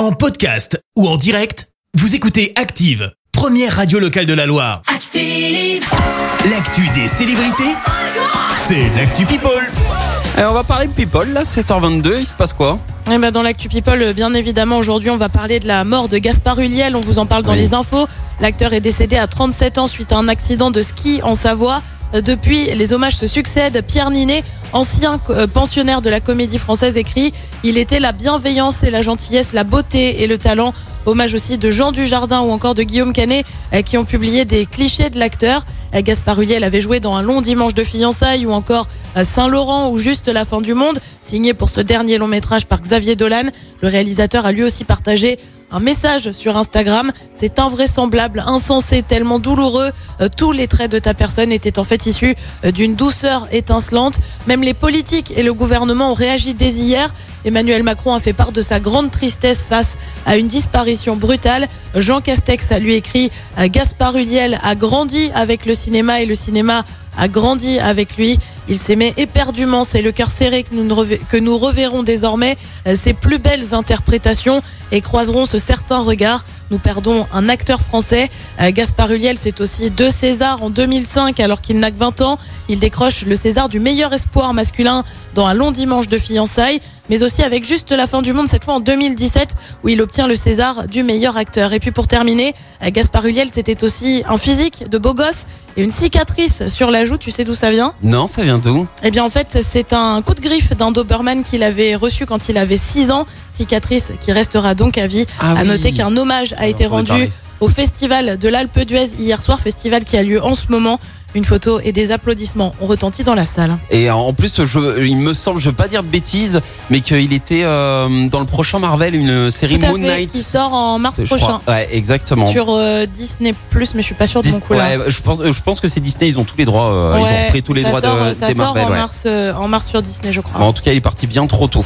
En podcast ou en direct, vous écoutez Active, première radio locale de la Loire. Active. L'actu des célébrités, c'est l'actu People. Et on va parler de People, là, 7h22, il se passe quoi? Eh ben, dans l'actu People, euh, bien évidemment, aujourd'hui, on va parler de la mort de Gaspard Huliel. On vous en parle dans Oui. les infos. L'acteur est décédé à 37 ans suite à un accident de ski en Savoie. Depuis, les hommages se succèdent. Pierre Ninet, ancien euh, pensionnaire de la comédie française, écrit Il était la bienveillance et la gentillesse, la beauté et le talent. Hommage aussi de Jean Dujardin ou encore de Guillaume Canet euh, qui ont publié des clichés de l'acteur. Euh, Gaspard Huliel avait joué dans Un long dimanche de fiançailles ou encore Saint-Laurent ou Juste la fin du monde, signé pour ce dernier long métrage par Xavier Dolan. Le réalisateur a lui aussi partagé un message sur Instagram. C'est invraisemblable, insensé, tellement douloureux. Euh, tous les traits de ta personne étaient en fait issus euh, d'une douceur étincelante. Même les politiques et le gouvernement ont réagi dès hier. Emmanuel Macron a fait part de sa grande tristesse face à une disparition brutale. Jean Castex a lui écrit euh, Gaspard Huliel a grandi avec le cinéma et le cinéma a grandi avec lui. Il s'aimait éperdument. C'est le cœur serré que nous, reverrons désormais euh, ses plus belles interprétations et croiserons ce certain regard. Nous perdons un acteur français. Euh, Gaspard Huliel, c'est aussi deux Césars en 2005 alors qu'il n'a que 20 ans. Il décroche le César du meilleur espoir masculin dans un long dimanche de fiançailles, mais aussi avec juste la fin du monde cette fois en 2017 où il obtient le César du meilleur acteur. Et puis pour terminer, Gaspard Huliel, c'était aussi un physique de beau gosse et une cicatrice sur la joue. Tu sais d'où ça vient? Non, ça vient d'où? Eh bien, en fait, c'est un coup de griffe d'un Doberman qu'il avait reçu quand il avait 6 ans. Cicatrice qui restera donc à vie. Ah à oui. noter qu'un hommage a été rendu au festival de l'Alpe d'Huez hier soir, festival qui a lieu en ce moment. Une photo et des applaudissements ont retenti dans la salle. Et en plus, je, il me semble, je veux pas dire de bêtises, mais qu'il était euh, dans le prochain Marvel, une série Tout à Moon fait, Knight. qui sort en mars prochain. crois. Ouais, exactement. Sur euh, Disney+, mais je suis pas sûre de Dis- mon coup là. ouais, je pense, je pense que c'est Disney, ils ont tous les droits, euh, ils ont repris tous les ça droits sort, de, Ça des sort Marvel. en, ouais. mars, euh, en mars sur Disney, je crois. Bon, en tout cas, il est parti bien trop tôt.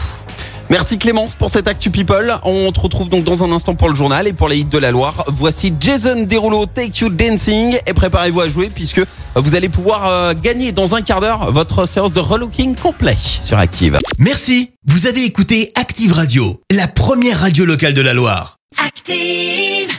Merci Clémence pour cette Actu People. On te retrouve donc dans un instant pour le journal et pour les hits de la Loire. Voici Jason Derulo, Take You Dancing et préparez-vous à jouer puisque vous allez pouvoir euh, gagner dans un quart d'heure votre séance de relooking complet sur Active. Merci, vous avez écouté Active Radio, la première radio locale de la Loire. Active.